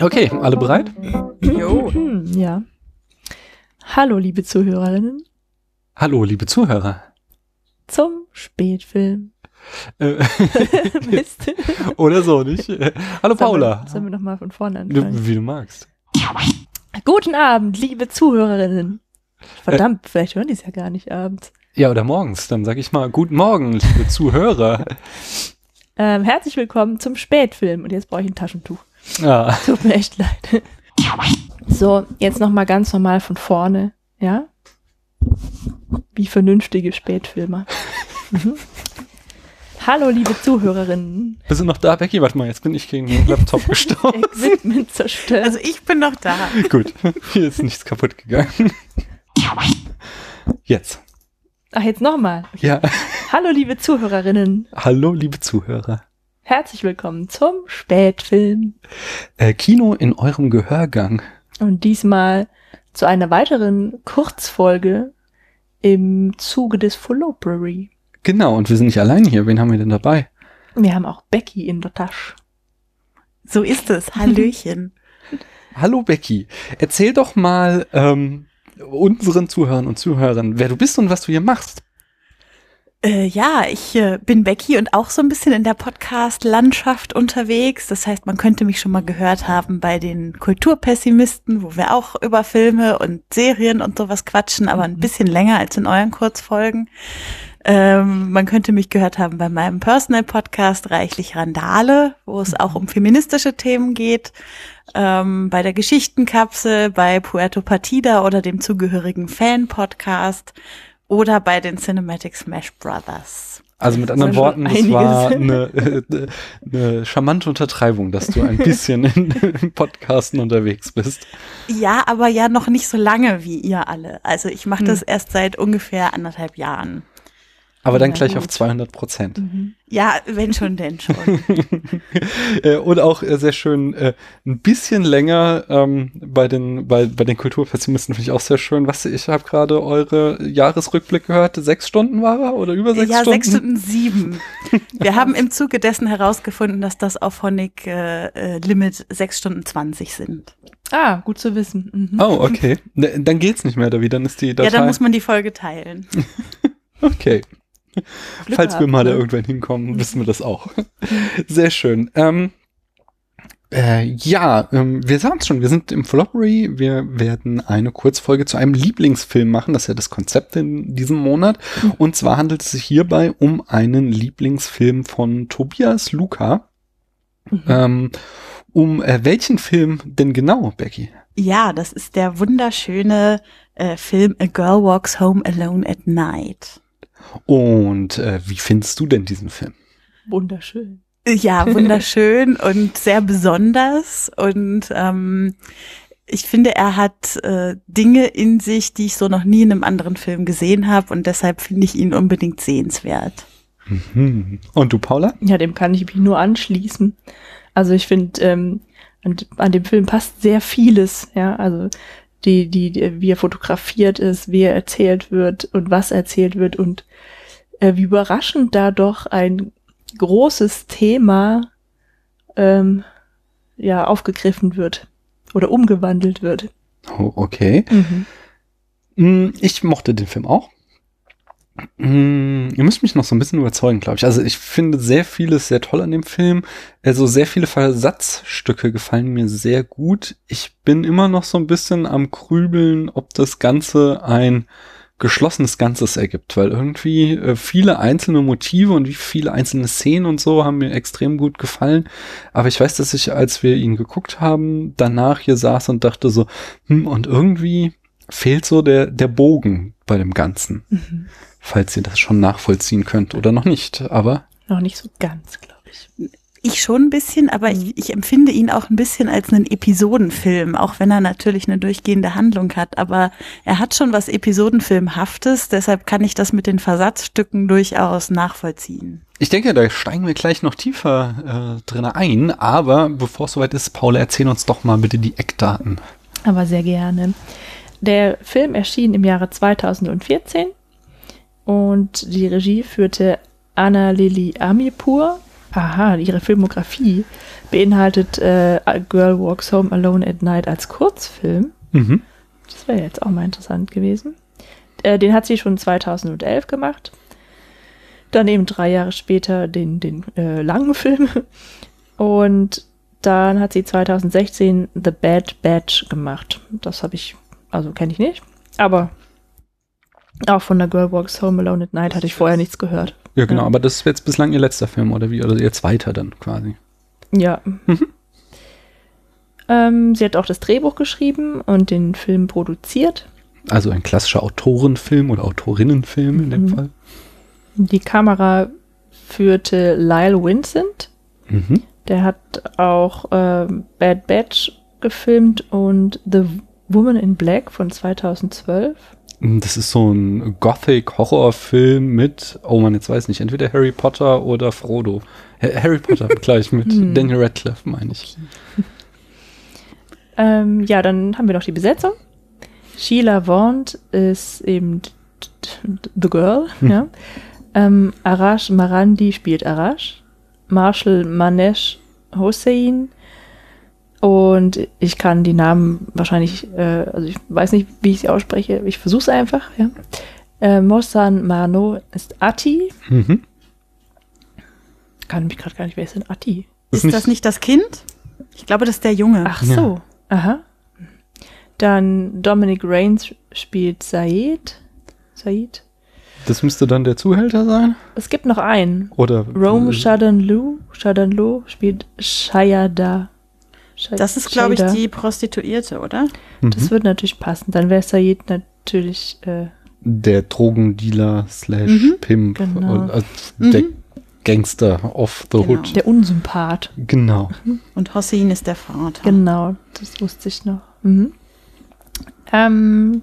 Okay, alle bereit? Jo. Ja. Hallo, liebe Zuhörerinnen, Hallo, liebe Zuhörer. zum Spätfilm. Äh, Mist. oder so, nicht? Äh, Hallo Paula. Sollen wir, sollen wir nochmal von vorne anfangen? wie du magst. Guten Abend, liebe Zuhörerinnen. Verdammt, vielleicht hören die es ja gar nicht abends. Ja, oder morgens. Dann sag ich mal, guten Morgen, liebe Zuhörer. Ähm, herzlich willkommen zum Spätfilm. Und jetzt brauche ich ein Taschentuch. Ja, Tut mir echt leid. So, jetzt nochmal ganz normal von vorne. Ja? Wie vernünftige Spätfilmer. Hallo, liebe Zuhörerinnen. bist du noch da, Becky? Warte mal, jetzt bin ich gegen den Laptop gestorben. Equipment zerstört. Also ich bin noch da. Gut, hier ist nichts kaputt gegangen. Jetzt. Ach, jetzt nochmal. Ja, Hallo, liebe Zuhörerinnen. hallo, liebe Zuhörer. Herzlich willkommen zum Spätfilm. Äh, Kino in eurem Gehörgang. Und diesmal zu einer weiteren Kurzfolge im Zuge des Followbury. Genau, und wir sind nicht allein hier. Wen haben wir denn dabei? Wir haben auch Becky in der Tasche. So ist es. Hallöchen. Hallo Becky, erzähl doch mal ähm, unseren Zuhörern und Zuhörern, wer du bist und was du hier machst. äh, ja, ich äh, bin Becky und auch so ein bisschen in der Podcast-Landschaft unterwegs. Das heißt, man könnte mich schon mal gehört haben bei den Kulturpessimisten, wo wir auch über Filme und Serien und sowas quatschen, aber ein bisschen länger als in euren Kurzfolgen. Ähm, man könnte mich gehört haben bei meinem Personal-Podcast Reichlich Randale, wo es auch um feministische Themen geht. Ähm, bei der Geschichtenkapsel, bei Puerto Partida oder dem zugehörigen Fan-Podcast oder bei den Cinematic Smash Brothers. Also mit anderen Worten, einiges. war eine, äh, eine charmante Untertreibung, dass du ein bisschen in, im Podcasten unterwegs bist. Ja, aber ja noch nicht so lange wie ihr alle. Also ich mache Hm. das erst seit ungefähr anderthalb Jahren. Aber dann Na gleich gut. auf 200 Prozent. Ja, wenn schon, denn schon. Äh, und auch äh, sehr schön, äh, ein bisschen länger ähm, bei den bei, bei den Kulturpessimisten finde ich auch sehr schön. Was ich habe gerade eure Jahresrückblick gehört. Sechs Stunden war er oder über sechs ja, Stunden? sechs Stunden sieben. Wir haben im Zuge dessen herausgefunden, dass das auf Honig äh, äh, Limit sechs Stunden zwanzig sind. Ah, gut zu wissen. Mhm. Oh, okay. Dann geht's nicht mehr, David. Dann ist die Datei. Ja, dann muss man die Folge teilen. Okay. Falls wir mal da ne? irgendwann hinkommen, wissen wir das auch. Sehr schön. Ähm, äh, ja, ähm, wir sagen es schon, wir sind im Floppery. Wir werden eine Kurzfolge zu einem Lieblingsfilm machen. Das ist ja das Konzept in diesem Monat. Und zwar handelt es sich hierbei um einen Lieblingsfilm von Tobias Luca. Mhm. Ähm, um äh, welchen Film denn genau, Becky? Ja, das ist der wunderschöne äh, Film A Girl Walks Home Alone at Night. Und äh, wie findest du denn diesen Film? Wunderschön. Ja, wunderschön und sehr besonders. Und ähm, ich finde, er hat äh, Dinge in sich, die ich so noch nie in einem anderen Film gesehen habe. Und deshalb finde ich ihn unbedingt sehenswert. Mhm. Und du, Paula? Ja, dem kann ich mich nur anschließen. Also ich finde, ähm, an, an dem Film passt sehr vieles, ja, also die, die, die, wie er fotografiert ist, wie er erzählt wird und was erzählt wird und äh, wie überraschend da doch ein großes Thema ähm, ja aufgegriffen wird oder umgewandelt wird. Oh, okay. Mhm. Mm, Ich mochte den Film auch. Ihr müsst mich noch so ein bisschen überzeugen, glaube ich. Also ich finde sehr vieles sehr toll an dem Film. Also sehr viele Versatzstücke gefallen mir sehr gut. Ich bin immer noch so ein bisschen am Grübeln, ob das Ganze ein geschlossenes Ganzes ergibt, weil irgendwie äh, viele einzelne Motive und wie viele einzelne Szenen und so haben mir extrem gut gefallen. Aber ich weiß, dass ich, als wir ihn geguckt haben, danach hier saß und dachte so, hm, und irgendwie fehlt so der, der Bogen bei dem Ganzen. Mhm. Falls ihr das schon nachvollziehen könnt oder noch nicht, aber Noch nicht so ganz, glaube ich. Ich schon ein bisschen, aber ich, ich empfinde ihn auch ein bisschen als einen Episodenfilm, auch wenn er natürlich eine durchgehende Handlung hat. Aber er hat schon was Episodenfilmhaftes, deshalb kann ich das mit den Versatzstücken durchaus nachvollziehen. Ich denke, da steigen wir gleich noch tiefer äh, drin ein, aber bevor es soweit ist, Paula, erzähl uns doch mal bitte die Eckdaten. Aber sehr gerne. Der Film erschien im Jahre 2014 und die Regie führte Anna Lili Amirpur. Aha, ihre Filmografie beinhaltet äh, A Girl Walks Home Alone at Night als Kurzfilm. Mhm. Das wäre jetzt auch mal interessant gewesen. Äh, den hat sie schon 2011 gemacht. Dann eben drei Jahre später den, den äh, langen Film. Und dann hat sie 2016 The Bad Batch gemacht. Das habe ich, also kenne ich nicht. Aber auch von der Girl Walks Home Alone at Night hatte ich vorher nichts gehört. Ja, genau, Ja. aber das ist jetzt bislang ihr letzter Film, oder wie? Oder ihr zweiter dann quasi. Ja. Mhm. Ähm, sie hat auch das Drehbuch geschrieben und den Film produziert. Also ein klassischer Autorenfilm oder Autorinnenfilm in dem Mhm. Fall. Die Kamera führte Lyle Vincent. Mhm. Der hat auch ähm, Bad Batch gefilmt und The Woman in Black von 2012. Das ist so ein Gothic-Horrorfilm mit, oh man, jetzt weiß ich nicht, entweder Harry Potter oder Frodo. Ha- Harry Potter gleich mit Hm. Daniel Radcliffe, meine ich. Ähm, ja, dann haben wir noch die Besetzung. Sheila Vaughn ist eben The Girl. Hm. Ja. Ähm, Arash Marandi spielt Arash. Marshall Manesh Hossein. Und ich kann die Namen wahrscheinlich, äh, also ich weiß nicht, wie ich sie ausspreche. Ich versuche es einfach. Ja. Äh, Mohsan Mano ist Ati. Mhm. Kann mich gerade gar nicht, wer ist denn Ati? Ist Ist das nicht das Kind? Ich glaube, das ist der Junge. Ach so, aha. Dann Dominic Rains spielt Said. Said. Das müsste dann der Zuhälter sein? Es gibt noch einen. Oder Rome Shadanlu. Shadanlu spielt Shayada. Das ist, glaube ich, die Prostituierte, oder? Mhm. Das wird natürlich passen. Dann wäre Said natürlich. Äh, der Drogendealer slash Mhm. Pimp. Genau. Und, äh, Der Mhm. Gangster of the Genau. Hood. der Unsympath. Genau. Und Hossein ist der Vater. Genau, das wusste ich noch. Mhm. Ähm,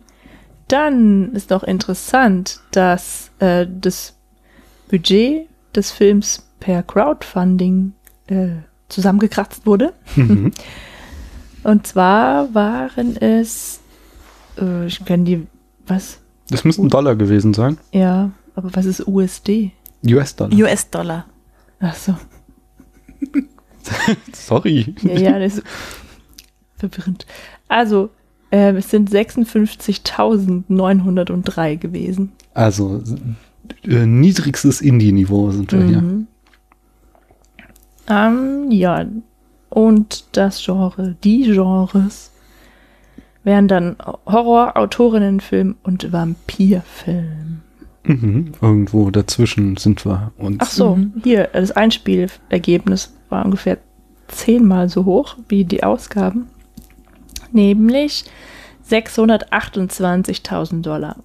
dann ist noch interessant, dass äh, das Budget des Films per Crowdfunding äh, zusammengekratzt wurde. Mhm. Und zwar waren es, äh, ich kenne die, was? Das müssten Dollar gewesen sein. Ja, aber was ist USD? US-Dollar. US-Dollar. Ach so, Sorry. ja, ja, das ist verwirrend. Also, äh, es sind 56.903 gewesen. Also äh, niedrigstes Indie-Niveau sind wir hier. Ähm, ja, und das Genre, die Genres wären dann Horror, Autorinnenfilm und Vampirfilm. Mhm. Irgendwo dazwischen sind wir uns. Ach so, Mhm. hier, das Einspielergebnis war ungefähr zehnmal so hoch wie die Ausgaben, nämlich 628.000 Dollar.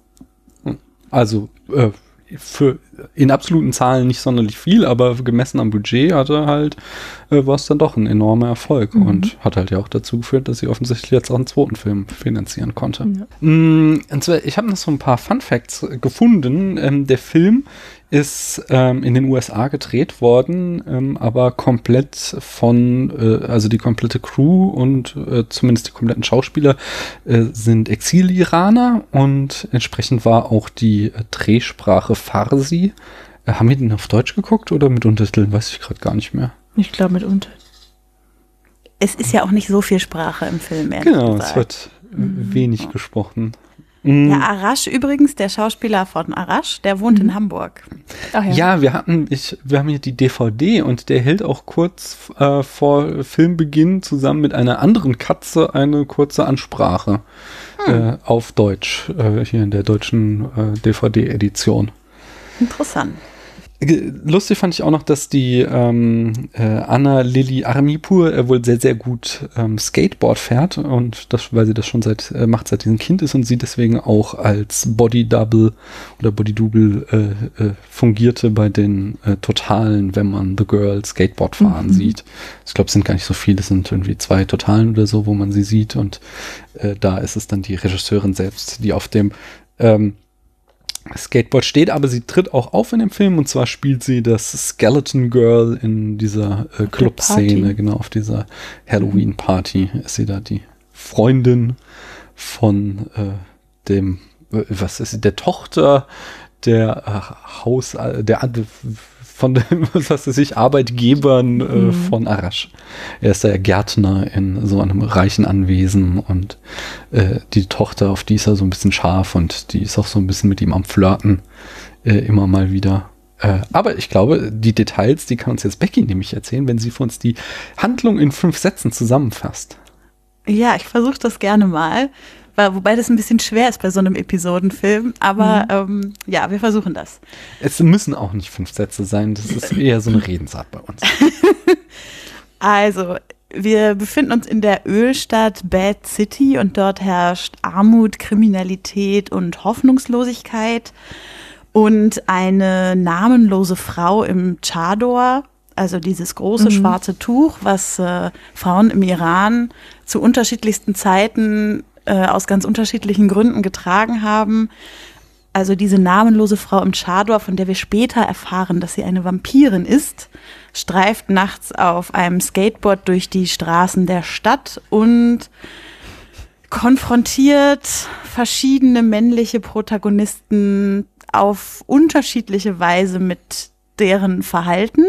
Also äh, für in absoluten Zahlen nicht sonderlich viel, aber gemessen am Budget hatte halt äh, war es dann doch ein enormer Erfolg Mhm. und hat halt ja auch dazu geführt, dass sie offensichtlich jetzt auch einen zweiten Film finanzieren konnte. Ja. Mm, und zwar, ich habe noch so ein paar Fun Facts gefunden. Ähm, der Film ist ähm, in den USA gedreht worden, ähm, aber komplett von, äh, also die komplette Crew und äh, zumindest die kompletten Schauspieler äh, sind Exil-Iraner und entsprechend war auch die äh, Drehsprache Farsi. Äh, haben wir den auf Deutsch geguckt oder mit Untertiteln? Weiß ich gerade gar nicht mehr. Ich glaube mit unter. Es ist ja auch nicht so viel Sprache im Film, ehrlich Genau, es wird Mhm. wenig gesprochen. Mm. Ja, Arash übrigens, der Schauspieler von Arash, der wohnt Mhm. in Hamburg. Ach ja. Ja, wir hatten, ich, wir haben hier die DVD und der hält auch kurz äh, vor Filmbeginn zusammen mit einer anderen Katze eine kurze Ansprache äh, auf Deutsch, äh, hier in der deutschen äh, DVD-Edition. Interessant. Lustig fand ich auch noch, dass die ähm, äh, Anna Lili Armipur äh, wohl sehr, sehr gut ähm, Skateboard fährt und das, weil sie das schon seit, äh, macht, seit diesem Kind ist und sie deswegen auch als Body Double oder Body Double äh, äh, fungierte bei den äh, Totalen, wenn man The Girl Skateboard fahren mhm. sieht. Ich glaube, es sind gar nicht so viele, es sind irgendwie zwei Totalen oder so, wo man sie sieht und äh, da ist es dann die Regisseurin selbst, die auf dem ähm, Skateboard steht, aber sie tritt auch auf in dem Film. Und zwar spielt sie das Skeleton Girl in dieser äh, Club-Szene, genau, auf dieser Halloween-Party ist sie da die Freundin von äh, dem, äh, was ist sie, der Tochter der äh, Haus, der von dem, was weiß ich, Arbeitgebern äh, mhm. von Arash. Er ist der Gärtner in so einem reichen Anwesen und äh, die Tochter, auf die ist er so ein bisschen scharf und die ist auch so ein bisschen mit ihm am Flirten äh, immer mal wieder. Äh, aber ich glaube, die Details, die kann uns jetzt Becky nämlich erzählen, wenn sie für uns die Handlung in fünf Sätzen zusammenfasst. Ja, ich versuche das gerne mal wobei das ein bisschen schwer ist bei so einem Episodenfilm. Aber mhm. ähm, ja, wir versuchen das. Es müssen auch nicht fünf Sätze sein. Das ist eher so eine Redensart bei uns. also, wir befinden uns in der Ölstadt Bad City und dort herrscht Armut, Kriminalität und Hoffnungslosigkeit. Und eine namenlose Frau im Chador, also dieses große mhm. schwarze Tuch, was äh, Frauen im Iran zu unterschiedlichsten Zeiten äh, aus ganz unterschiedlichen Gründen getragen haben. Also diese namenlose Frau im Chador, von der wir später erfahren, dass sie eine Vampirin ist, streift nachts auf einem Skateboard durch die Straßen der Stadt und konfrontiert verschiedene männliche Protagonisten auf unterschiedliche Weise mit deren Verhalten.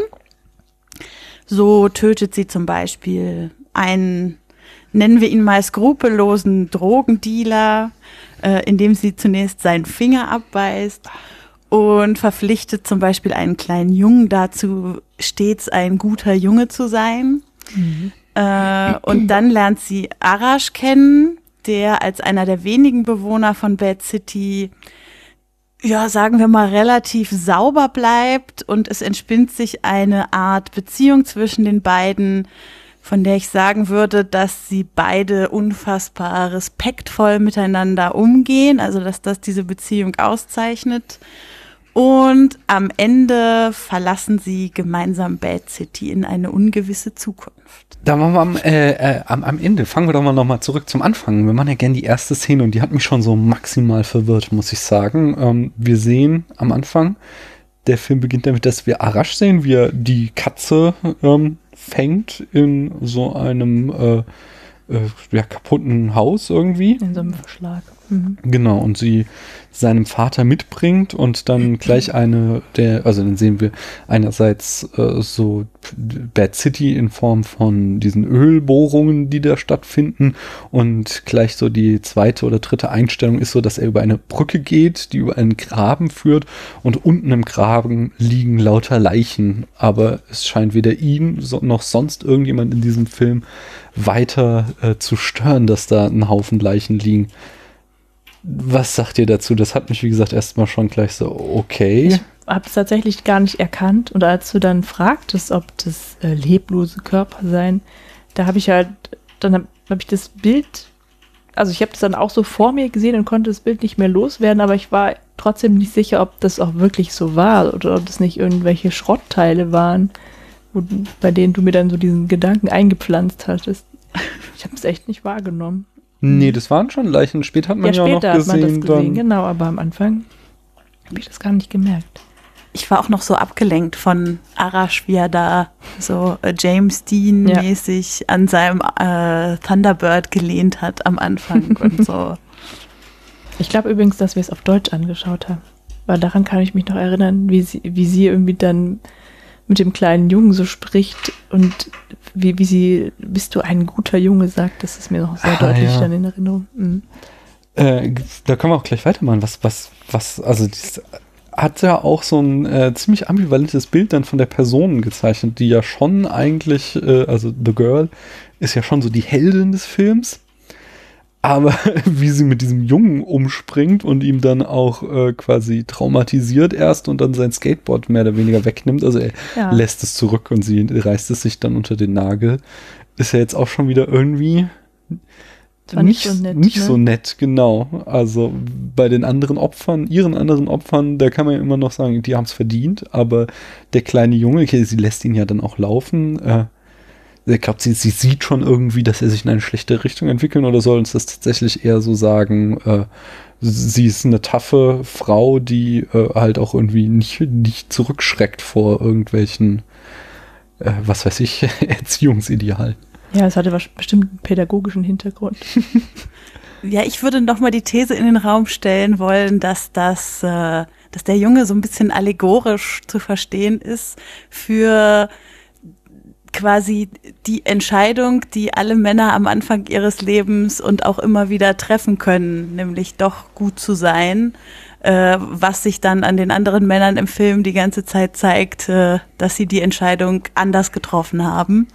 So tötet sie zum Beispiel einen nennen wir ihn mal skrupellosen Drogendealer, äh, indem sie zunächst seinen Finger abbeißt und verpflichtet zum Beispiel einen kleinen Jungen dazu, stets ein guter Junge zu sein. Mhm. Äh, und dann lernt sie Arash kennen, der als einer der wenigen Bewohner von Bad City ja, sagen wir mal, relativ sauber bleibt und es entspinnt sich eine Art Beziehung zwischen den beiden, von der ich sagen würde, dass sie beide unfassbar respektvoll miteinander umgehen, also dass das diese Beziehung auszeichnet. Und am Ende verlassen sie gemeinsam Bad City in eine ungewisse Zukunft. Da machen wir am, äh, äh, am, am Ende, fangen wir doch mal nochmal zurück zum Anfang. Wir machen ja gerne die erste Szene und die hat mich schon so maximal verwirrt, muss ich sagen. Ähm, wir sehen am Anfang, der Film beginnt damit, dass wir Arash sehen, wie er die Katze ähm, fängt in so einem äh, äh, ja, kaputten Haus irgendwie. In so einem Verschlag. Mhm. Genau, und sie seinem Vater mitbringt und dann gleich eine der, also dann sehen wir einerseits äh, so Bad City in Form von diesen Ölbohrungen, die da stattfinden und gleich so die zweite oder dritte Einstellung ist so, dass er über eine Brücke geht, die über einen Graben führt und unten im Graben liegen lauter Leichen, aber es scheint weder ihn noch sonst irgendjemand in diesem Film weiter äh, zu stören, dass da ein Haufen Leichen liegen. Was sagt ihr dazu? Das hat mich, wie gesagt, erstmal schon gleich so, okay. Ich habe es tatsächlich gar nicht erkannt. Und als du dann fragtest, ob das äh, leblose Körper seien, da habe ich halt, dann habe hab ich das Bild, also ich habe das dann auch so vor mir gesehen und konnte das Bild nicht mehr loswerden, aber ich war trotzdem nicht sicher, ob das auch wirklich so war oder ob das nicht irgendwelche Schrottteile waren, wo, bei denen du mir dann so diesen Gedanken eingepflanzt hattest. Ich habe es echt nicht wahrgenommen. Nee, das waren schon Leichen. Später hat man ja, ja auch noch gesehen. Hat man das gesehen genau, aber am Anfang habe ich das gar nicht gemerkt. Ich war auch noch so abgelenkt von Arash, wie er da so äh, James Dean-mäßig ja. an seinem äh, Thunderbird gelehnt hat am Anfang und so. Ich glaube übrigens, dass wir es auf Deutsch angeschaut haben. Weil daran kann ich mich noch erinnern, wie sie, wie sie irgendwie dann mit dem kleinen Jungen so spricht und wie, wie sie, bist du ein guter Junge sagt, das ist mir noch sehr ah, deutlich ja. dann in Erinnerung. Mhm. Äh, da können wir auch gleich weitermachen. Was, was, was, also das hat ja auch so ein äh, ziemlich ambivalentes Bild dann von der Person gezeichnet, die ja schon eigentlich, äh, also The Girl ist ja schon so die Heldin des Films. Aber wie sie mit diesem Jungen umspringt und ihm dann auch äh, quasi traumatisiert erst und dann sein Skateboard mehr oder weniger wegnimmt, also er Ja. lässt es zurück und sie reißt es sich dann unter den Nagel, ist ja jetzt auch schon wieder irgendwie nicht so nett, nicht ne? so nett, genau. Also bei den anderen Opfern, ihren anderen Opfern, da kann man ja immer noch sagen, die haben es verdient, aber der kleine Junge, okay, sie lässt ihn ja dann auch laufen. Äh, ich glaube, sie, sie sieht schon irgendwie, dass er sich in eine schlechte Richtung entwickeln oder soll uns das tatsächlich eher so sagen, äh, sie ist eine taffe Frau, die äh, halt auch irgendwie nicht, nicht zurückschreckt vor irgendwelchen, äh, was weiß ich, Erziehungsidealen. Ja, es hatte bestimmt einen pädagogischen Hintergrund. Ja, ich würde noch mal die These in den Raum stellen wollen, dass das, äh, dass der Junge so ein bisschen allegorisch zu verstehen ist für quasi die Entscheidung, die alle Männer am Anfang ihres Lebens und auch immer wieder treffen können, nämlich doch gut zu sein, äh, was sich dann an den anderen Männern im Film die ganze Zeit zeigt, äh, dass sie die Entscheidung anders getroffen haben.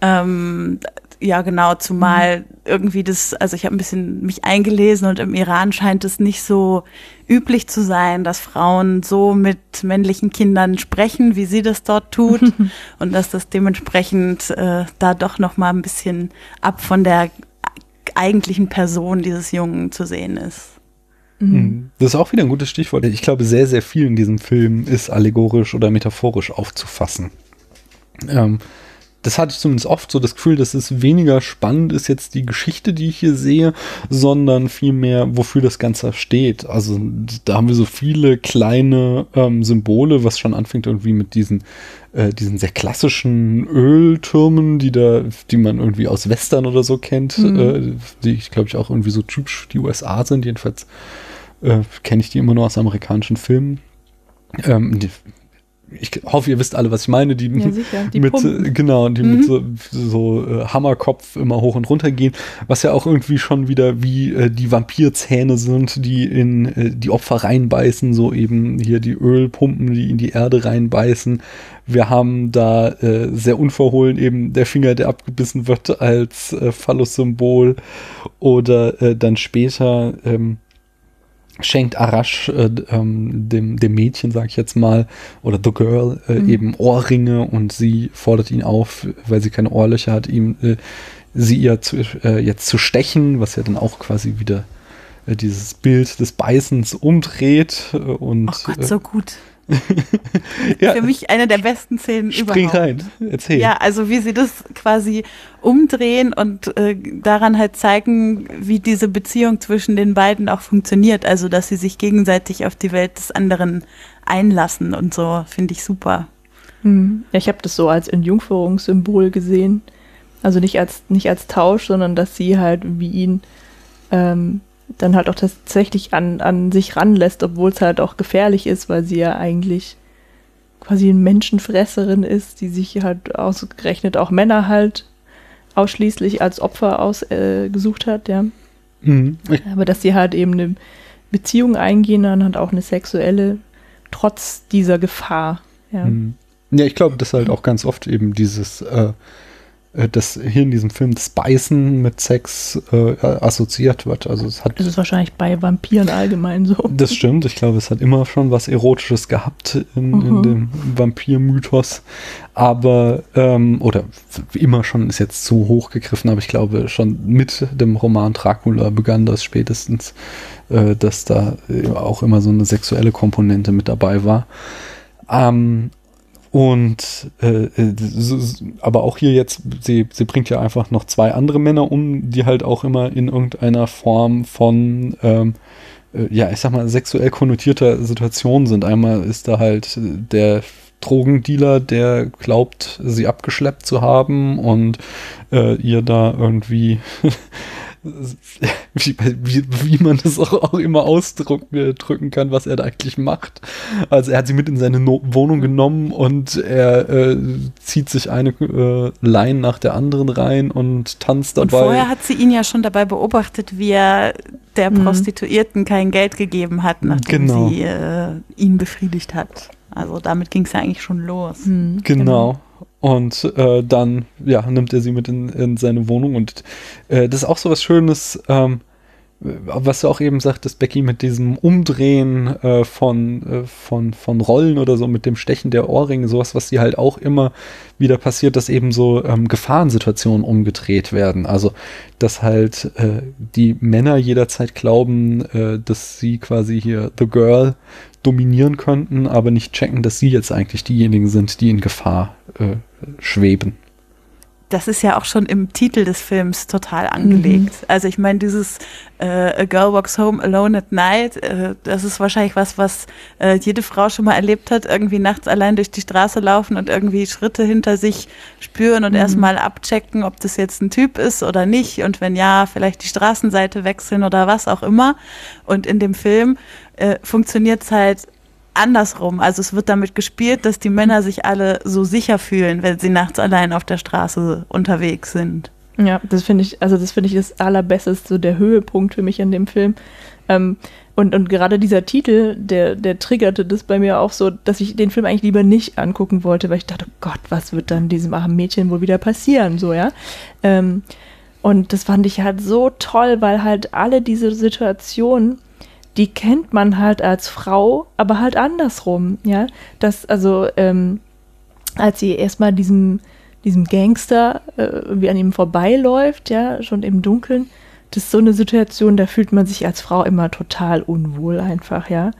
Ähm, ja, genau, zumal irgendwie das, also ich habe ein bisschen mich eingelesen und im Iran scheint es nicht so üblich zu sein, dass Frauen so mit männlichen Kindern sprechen, wie sie das dort tut und dass das dementsprechend äh, da doch noch mal ein bisschen ab von der eigentlichen Person dieses Jungen zu sehen ist. Mhm. Das ist auch wieder ein gutes Stichwort. Ich glaube, sehr, sehr viel in diesem Film ist allegorisch oder metaphorisch aufzufassen. Ähm, das hatte ich zumindest oft so das Gefühl, dass es weniger spannend ist jetzt die Geschichte, die ich hier sehe, sondern vielmehr, wofür das Ganze steht. Also da haben wir so viele kleine ähm, Symbole, was schon anfängt irgendwie mit diesen, äh, diesen sehr klassischen Öltürmen, die da, die man irgendwie aus Western oder so kennt, Mhm. äh, die ich glaube ich auch irgendwie so typisch die USA sind. Jedenfalls äh, kenne ich die immer nur aus amerikanischen Filmen. Ähm, die, ich hoffe, ihr wisst alle, was ich meine. Die, Ja, sicher. Die mit, Pumpen. äh, genau, die Mhm. mit so, so äh, Hammerkopf immer hoch und runter gehen, was ja auch irgendwie schon wieder wie äh, die Vampirzähne sind, die in äh, die Opfer reinbeißen, so eben hier die Ölpumpen, die in die Erde reinbeißen. Wir haben da äh, sehr unverhohlen eben der Finger, der abgebissen wird als äh, Phallus-Symbol oder äh, dann später ähm, schenkt Arash äh, ähm, dem, dem Mädchen, sag ich jetzt mal, oder The Girl äh, Mhm. eben Ohrringe und sie fordert ihn auf, weil sie keine Ohrlöcher hat, ihm äh, sie ihr zu, äh, jetzt zu stechen, was ja dann auch quasi wieder äh, dieses Bild des Beißens umdreht äh, und Oh Gott, so gut. ja, Für mich eine der besten Szenen spring überhaupt. rein, erzähl. Ja, also wie sie das quasi umdrehen und äh, daran halt zeigen, wie diese Beziehung zwischen den beiden auch funktioniert. Also, dass sie sich gegenseitig auf die Welt des anderen einlassen und so, finde ich super. Mhm. Ja, ich habe das so als Entjungferungssymbol gesehen. Also nicht als, nicht als Tausch, sondern dass sie halt wie ihn ähm, dann halt auch tatsächlich an, an sich ranlässt, obwohl es halt auch gefährlich ist, weil sie ja eigentlich quasi eine Menschenfresserin ist, die sich halt ausgerechnet auch Männer halt ausschließlich als Opfer ausgesucht äh, hat, ja. Mhm. Aber dass sie halt eben eine Beziehung eingehen, dann halt auch eine sexuelle, trotz dieser Gefahr, ja. Mhm. Ja, ich glaube, dass halt auch ganz oft eben dieses, äh, das hier in diesem Film das Beißen mit Sex äh, assoziiert wird. Also es hat, Das ist wahrscheinlich bei Vampiren allgemein so. das stimmt, ich glaube, es hat immer schon was Erotisches gehabt in, in Mhm. dem Vampir-Mythos. Aber, ähm, oder wie immer schon ist jetzt zu hoch gegriffen, aber ich glaube schon mit dem Roman Dracula begann das spätestens, äh, dass da äh, auch immer so eine sexuelle Komponente mit dabei war. Ähm, und äh, äh, aber auch hier jetzt, sie, sie bringt ja einfach noch zwei andere Männer um, die halt auch immer in irgendeiner Form von ähm, äh, ja, ich sag mal, sexuell konnotierter Situation sind. Einmal ist da halt äh, der Drogendealer, der glaubt, sie abgeschleppt zu haben und äh, ihr da irgendwie wie, wie, wie man das auch, auch immer ausdrücken drücken kann, was er da eigentlich macht. Also er hat sie mit in seine no Wohnung genommen und er äh, zieht sich eine äh, Line nach der anderen rein und tanzt Und dabei. vorher hat sie ihn ja schon dabei beobachtet, wie er der Mhm. Prostituierten kein Geld gegeben hat, nachdem Genau. sie äh, ihn befriedigt hat. Also damit ging es ja eigentlich schon los. Hm, Genau. Und äh, dann, ja, nimmt er sie mit in, in seine Wohnung. Und äh, das ist auch so was Schönes, ähm, was du auch eben sagtest, Becky, mit diesem Umdrehen äh, von, äh, von, von Rollen oder so, mit dem Stechen der Ohrringe, sowas, was dir halt auch immer wieder passiert, dass eben so ähm, Gefahrensituationen umgedreht werden. Also, dass halt äh, die Männer jederzeit glauben, äh, dass sie quasi hier The Girl dominieren könnten, aber nicht checken, dass sie jetzt eigentlich diejenigen sind, die in Gefahr äh, schweben das ist ja auch schon im Titel des Films total angelegt. Mhm. Also ich meine, dieses äh, A Girl Walks Home Alone at Night, äh, das ist wahrscheinlich was, was äh, jede Frau schon mal erlebt hat, irgendwie nachts allein durch die Straße laufen und irgendwie Schritte hinter sich spüren und mhm. erstmal abchecken, ob das jetzt ein Typ ist oder nicht und wenn ja, vielleicht die Straßenseite wechseln oder was auch immer. Und in dem Film äh, funktioniert es halt andersrum. Also es wird damit gespielt, dass die Männer sich alle so sicher fühlen, wenn sie nachts allein auf der Straße unterwegs sind. Ja, das finde ich, also das finde ich das allerbeste, so der Höhepunkt für mich an dem Film. Ähm, und, und gerade dieser Titel, der, der triggerte das bei mir auch so, dass ich den Film eigentlich lieber nicht angucken wollte, weil ich dachte, oh Gott, was wird dann diesem armen Mädchen wohl wieder passieren, so, ja. Ähm, und das fand ich halt so toll, weil halt alle diese Situationen die kennt man halt als Frau, aber halt andersrum, ja. Das, also, ähm, als sie erstmal diesem, diesem Gangster äh, irgendwie an ihm vorbeiläuft, ja, schon im Dunkeln, das ist so eine Situation, da fühlt man sich als Frau immer total unwohl einfach, ja.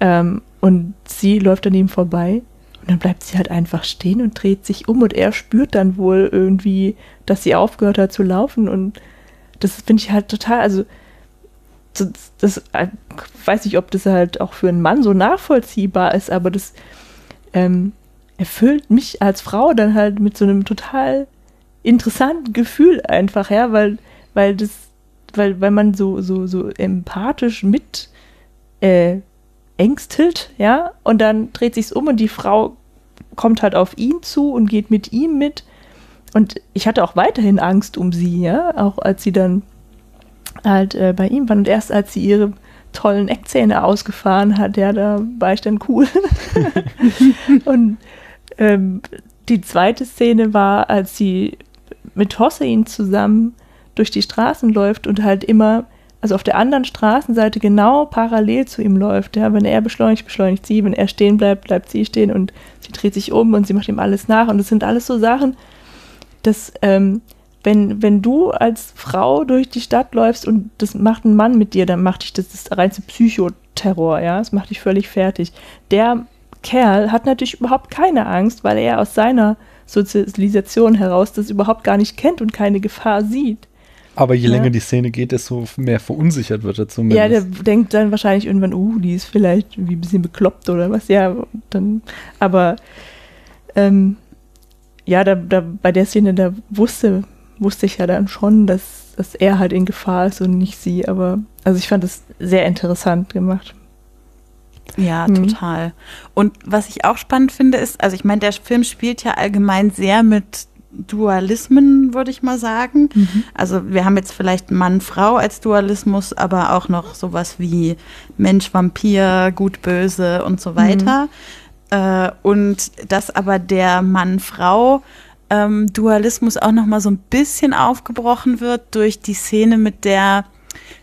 Ähm, und sie läuft an ihm vorbei und dann bleibt sie halt einfach stehen und dreht sich um und er spürt dann wohl irgendwie, dass sie aufgehört hat zu laufen und das finde ich halt total, also das, äh, weiß ich, ob das halt auch für einen Mann so nachvollziehbar ist, aber das ähm, erfüllt mich als Frau dann halt mit so einem total interessanten Gefühl einfach, ja, weil, weil das, weil, weil man so, so, so empathisch mit äh, ängstelt, ja, und dann dreht sich's um und die Frau kommt halt auf ihn zu und geht mit ihm mit. Und ich hatte auch weiterhin Angst um sie, ja, auch als sie dann halt äh, bei ihm waren. Und erst als sie ihre tollen Eckzähne ausgefahren hat, ja, da war ich dann cool. und ähm, die zweite Szene war, als sie mit Hossein zusammen durch die Straßen läuft und halt immer, also auf der anderen Straßenseite genau parallel zu ihm läuft. Ja, wenn er beschleunigt, beschleunigt sie, wenn er stehen bleibt, bleibt sie stehen und sie dreht sich um und sie macht ihm alles nach. Und das sind alles so Sachen, dass ähm, wenn, wenn du als Frau durch die Stadt läufst und das macht ein Mann mit dir, dann macht dich das, das reinste Psychoterror, ja, das macht dich völlig fertig. Der Kerl hat natürlich überhaupt keine Angst, weil er aus seiner Sozialisation heraus das überhaupt gar nicht kennt und keine Gefahr sieht. Aber je ja. länger die Szene geht, desto mehr verunsichert wird er zumindest. Ja, der denkt dann wahrscheinlich irgendwann, uh, die ist vielleicht wie ein bisschen bekloppt oder was. Ja, dann, aber ähm, ja, da, da bei der Szene, da wusste wusste ich ja dann schon, dass, dass er halt in Gefahr ist und nicht sie. Aber also ich fand es sehr interessant gemacht. Ja, mhm. total. Und was ich auch spannend finde, ist, also ich meine, der Film spielt ja allgemein sehr mit Dualismen, würde ich mal sagen. Mhm. Also wir haben jetzt vielleicht Mann-Frau als Dualismus, aber auch noch sowas wie Mensch-Vampir, Gut-Böse und so weiter. Mhm. Äh, und dass aber der Mann-Frau ähm, Dualismus auch noch mal so ein bisschen aufgebrochen wird durch die Szene mit der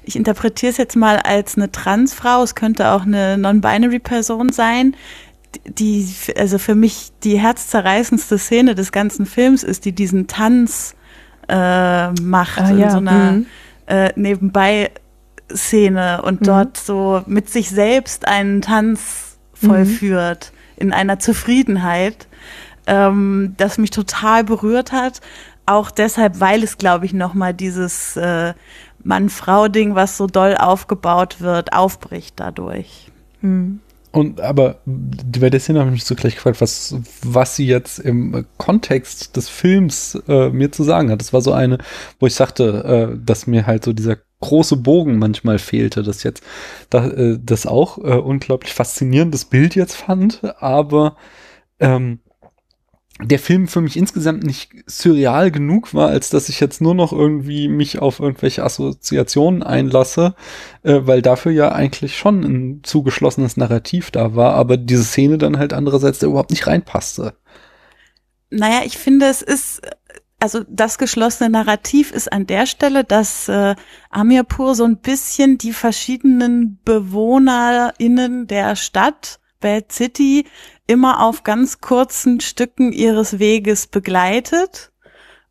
ich interpretiere es jetzt mal als eine Transfrau, es könnte auch eine non-binary Person sein, die also für mich die herzzerreißendste Szene des ganzen Films ist, die diesen Tanz äh, macht ah, in ja. so einer mhm. äh, nebenbei Szene und mhm. dort so mit sich selbst einen Tanz vollführt mhm. in einer Zufriedenheit ähm, das mich total berührt hat. Auch deshalb, weil es, glaube ich, nochmal dieses äh, Mann-Frau-Ding, was so doll aufgebaut wird, aufbricht dadurch. Hm. Und aber bei der Szene habe ich mich so gleich gefragt, was, was sie jetzt im Kontext des Films äh, mir zu sagen hat. Das war so eine, wo ich sagte, äh, dass mir halt so dieser große Bogen manchmal fehlte, das jetzt da, äh, das auch äh, unglaublich faszinierendes Bild jetzt fand, aber ähm, der Film für mich insgesamt nicht surreal genug war, als dass ich jetzt nur noch irgendwie mich auf irgendwelche Assoziationen einlasse, äh, weil dafür ja eigentlich schon ein zugeschlossenes Narrativ da war, aber diese Szene dann halt andererseits da überhaupt nicht reinpasste. naja, ich finde, es ist, also das geschlossene Narrativ ist an der Stelle, dass äh, Amirpur so ein bisschen die verschiedenen BewohnerInnen der Stadt, Bad City, immer auf ganz kurzen Stücken ihres Weges begleitet.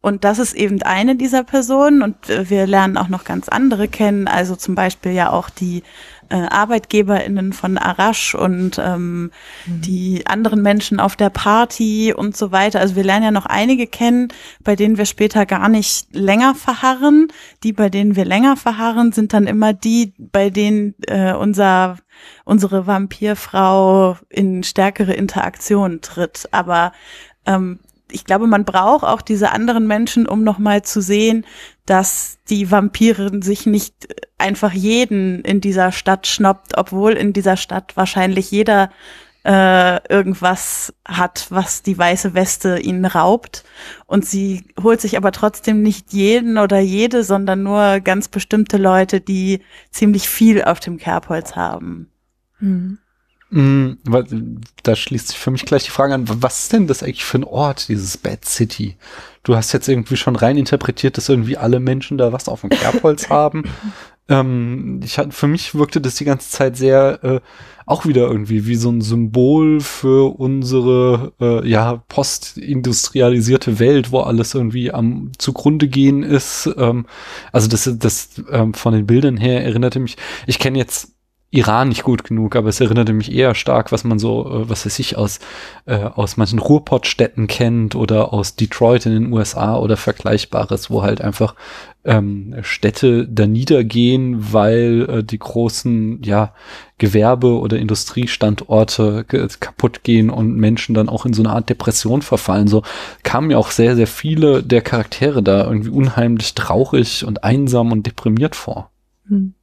Und das ist eben eine dieser Personen. Und äh, wir lernen auch noch ganz andere kennen. Also zum Beispiel ja auch die äh, ArbeitgeberInnen von Arash und ähm, mhm. die anderen Menschen auf der Party und so weiter. Also wir lernen ja noch einige kennen, bei denen wir später gar nicht länger verharren. Die, bei denen wir länger verharren, sind dann immer die, bei denen äh, unser unsere Vampirfrau in stärkere Interaktion tritt. Aber ähm, ich glaube, man braucht auch diese anderen Menschen, um nochmal zu sehen, dass die Vampirin sich nicht einfach jeden in dieser Stadt schnappt, obwohl in dieser Stadt wahrscheinlich jeder äh, irgendwas hat, was die weiße Weste ihnen raubt. Und sie holt sich aber trotzdem nicht jeden oder jede, sondern nur ganz bestimmte Leute, die ziemlich viel auf dem Kerbholz haben. Hm. Da schließt sich für mich gleich die Frage an, was ist denn das eigentlich für ein Ort, dieses Bad City? Du hast jetzt irgendwie schon rein interpretiert, dass irgendwie alle Menschen da was auf dem Kerbholz haben. Ähm, ich hatte, für mich wirkte das die ganze Zeit sehr äh, auch wieder irgendwie wie so ein Symbol für unsere äh, ja postindustrialisierte Welt, wo alles irgendwie am zugrunde gehen ist. Ähm, also das, das ähm, von den Bildern her erinnerte mich. Ich kenne jetzt Iran nicht gut genug, aber es erinnerte mich eher stark, was man so, äh, was weiß ich, aus, äh, aus manchen Ruhrpottstädten kennt oder aus Detroit in den USA oder Vergleichbares, wo halt einfach ähm, Städte da niedergehen, weil äh, die großen, ja, Gewerbe- oder Industriestandorte kaputt gehen und Menschen dann auch in so eine Art Depression verfallen. So kamen mir auch sehr, sehr viele der Charaktere da irgendwie unheimlich traurig und einsam und deprimiert vor. Hm.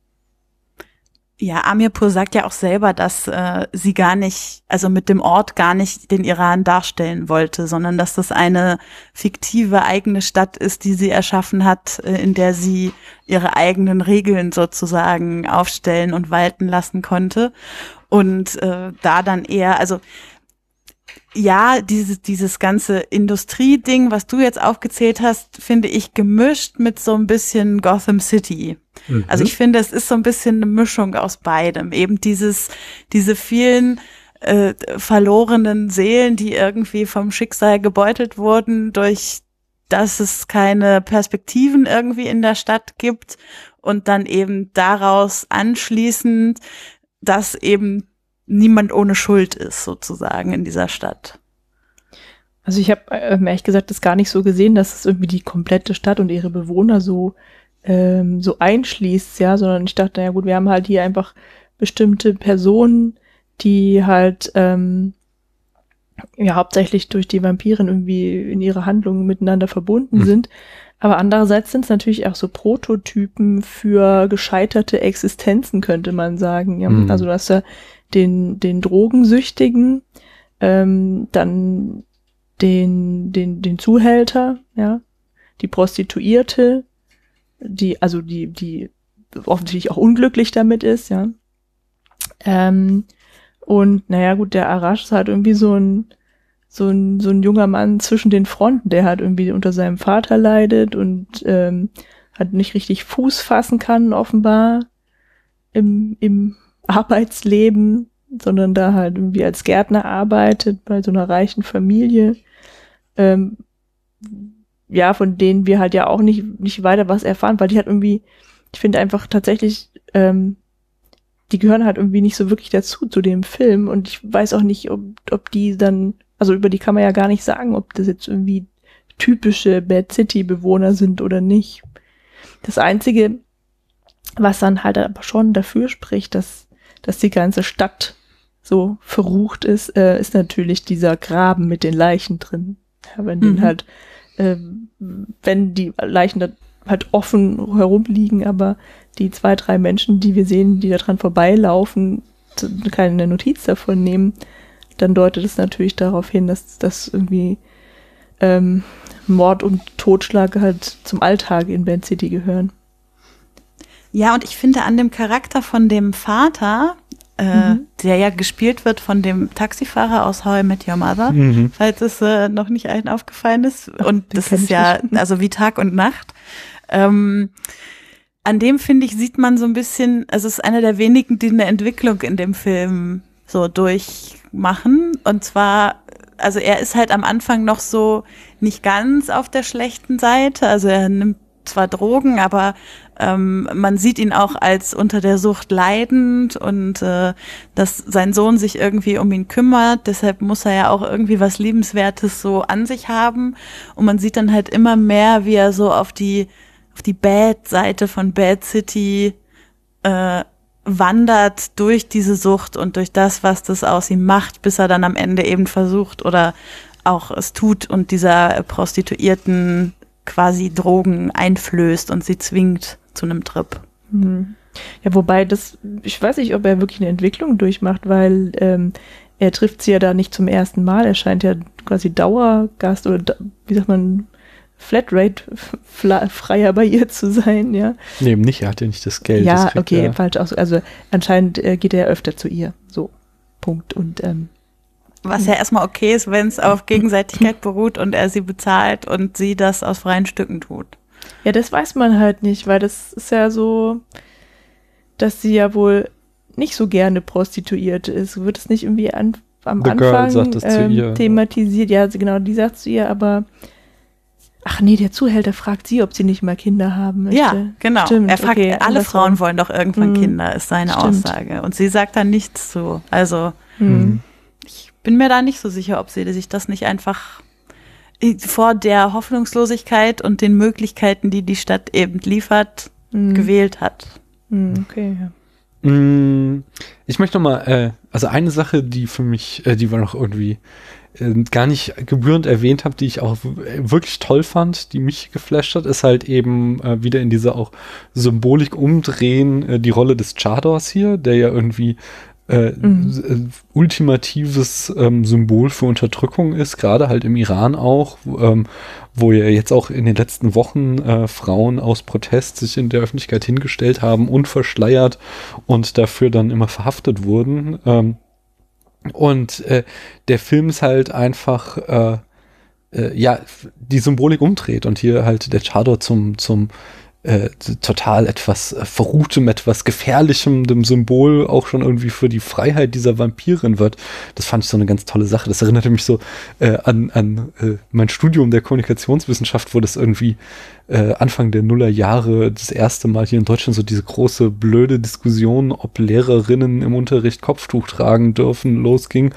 Ja, Amirpur sagt ja auch selber, dass äh, sie gar nicht, also mit dem Ort gar nicht den Iran darstellen wollte, sondern dass das eine fiktive eigene Stadt ist, die sie erschaffen hat, äh, in der sie ihre eigenen Regeln sozusagen aufstellen und walten lassen konnte. Und äh, da dann eher, also ja, dieses, dieses ganze Industrieding, was du jetzt aufgezählt hast, finde ich gemischt mit so ein bisschen Gotham City. Mhm. Also ich finde, es ist so ein bisschen eine Mischung aus beidem. Eben dieses, diese vielen äh, verlorenen Seelen, die irgendwie vom Schicksal gebeutelt wurden, durch dass es keine Perspektiven irgendwie in der Stadt gibt und dann eben daraus anschließend, dass eben niemand ohne Schuld ist, sozusagen in dieser Stadt. Also ich habe äh, ehrlich gesagt das gar nicht so gesehen, dass es irgendwie die komplette Stadt und ihre Bewohner so ähm, so einschließt, ja, sondern ich dachte, ja gut, wir haben halt hier einfach bestimmte Personen, die halt ähm, ja hauptsächlich durch die Vampiren irgendwie in ihre Handlungen miteinander verbunden mhm. sind. Aber andererseits sind es natürlich auch so Prototypen für gescheiterte Existenzen, könnte man sagen. Ja? Mhm. Also du hast ja den, den Drogensüchtigen, ähm, dann den, den, den Zuhälter, ja, die Prostituierte, die, also die, die offensichtlich auch unglücklich damit ist, ja. Ähm, und naja, gut, der Arash ist halt irgendwie so ein, so ein, so ein junger Mann zwischen den Fronten, der halt irgendwie unter seinem Vater leidet und ähm, halt nicht richtig Fuß fassen kann, offenbar im, im Arbeitsleben, sondern da halt irgendwie als Gärtner arbeitet bei so einer reichen Familie. Ähm, ja, von denen wir halt ja auch nicht, nicht weiter was erfahren, weil die halt irgendwie, ich finde einfach tatsächlich, ähm, die gehören halt irgendwie nicht so wirklich dazu, zu dem Film. Und ich weiß auch nicht, ob, ob die dann, also über die kann man ja gar nicht sagen, ob das jetzt irgendwie typische Bad City-Bewohner sind oder nicht. Das Einzige, was dann halt aber schon dafür spricht, dass, dass die ganze Stadt so verrucht ist, äh, ist natürlich dieser Graben mit den Leichen drin. Ja, wenn mhm. den halt, äh, wenn die Leichen da halt offen herumliegen, aber die zwei, drei Menschen, die wir sehen, die da dran vorbeilaufen, keine Notiz davon nehmen, dann deutet es natürlich darauf hin, dass das irgendwie ähm, Mord und Totschlag halt zum Alltag in Band City gehören. Ja, und ich finde an dem Charakter von dem Vater, äh, Mhm. der ja gespielt wird von dem Taxifahrer aus How I Met Your Mother, Mhm. falls es äh, noch nicht allen aufgefallen ist. Und den das ist ja nicht. also wie Tag und Nacht. Ähm, an dem finde ich sieht man so ein bisschen, also es ist einer der wenigen, die eine Entwicklung in dem Film so durchmachen. Und zwar, also er ist halt am Anfang noch so nicht ganz auf der schlechten Seite. Also er nimmt zwar Drogen, aber ähm, man sieht ihn auch als unter der Sucht leidend und äh, dass sein Sohn sich irgendwie um ihn kümmert. Deshalb muss er ja auch irgendwie was Liebenswertes so an sich haben. Und man sieht dann halt immer mehr, wie er so auf die auf die Bad-Seite von Bad City äh, wandert durch diese Sucht und durch das, was das aus ihm macht, bis er dann am Ende eben versucht oder auch es tut und dieser Prostituierten quasi Drogen einflößt und sie zwingt zu einem Trip. Hm. Ja, wobei das, ich weiß nicht, ob er wirklich eine Entwicklung durchmacht, weil ähm, er trifft sie ja da nicht zum ersten Mal. Er scheint ja quasi Dauergast oder wie sagt man, Flatrate-freier bei ihr zu sein, ja. Nee, eben nicht, er hat ja nicht das Geld. das ja, kriegt okay, er- falsch aus. Also anscheinend äh, geht er öfter zu ihr. So, Punkt. Und ähm, Was ja erstmal okay ist, wenn es auf Gegenseitigkeit beruht und er sie bezahlt und sie das aus freien Stücken tut. ja, das weiß man halt nicht, weil das ist ja so, dass sie ja wohl nicht so gerne Prostituierte ist. Wird es nicht irgendwie an, am The Anfang sagt das zu ähm, ihr. thematisiert? Ja, genau, die sagt zu ihr, aber ach nee, der Zuhälter fragt sie, ob sie nicht mal Kinder haben möchte. Ja, genau. Stimmt, er fragt, okay, alle. Frauen wollen doch irgendwann Hm. Kinder, ist seine Stimmt. Aussage. Und sie sagt da nichts zu. Also Hm. Mhm. Ich bin mir da nicht so sicher, ob sie sich das nicht einfach vor der Hoffnungslosigkeit und den Möglichkeiten, die die Stadt eben liefert, Hm. gewählt hat. Hm, okay, ja. Mm, Ich möchte noch mal, äh, also eine Sache, die für mich, äh, die wir noch irgendwie äh, gar nicht gebührend erwähnt habe, die ich auch wirklich toll fand, die mich geflasht hat, ist halt eben äh, wieder in dieser auch Symbolik umdrehen, äh, die Rolle des Chadors hier, der ja irgendwie äh, Mhm. äh, ultimatives ähm, Symbol für Unterdrückung ist, gerade halt im Iran auch, wo, ähm, wo ja jetzt auch in den letzten Wochen äh, Frauen aus Protest sich in der Öffentlichkeit hingestellt haben, unverschleiert und dafür dann immer verhaftet wurden. Ähm, und äh, der Film ist halt einfach, äh, äh, ja, die Symbolik umdreht und hier halt der Chador zum, zum äh, total etwas äh, Verruhtem, etwas Gefährlichem, dem Symbol auch schon irgendwie für die Freiheit dieser Vampirin wird. Das fand ich so eine ganz tolle Sache. Das erinnerte mich so äh, an, an äh, mein Studium der Kommunikationswissenschaft, wo das irgendwie äh, Anfang der Nullerjahre das erste Mal hier in Deutschland so diese große blöde Diskussion, ob Lehrerinnen im Unterricht Kopftuch tragen dürfen, losging.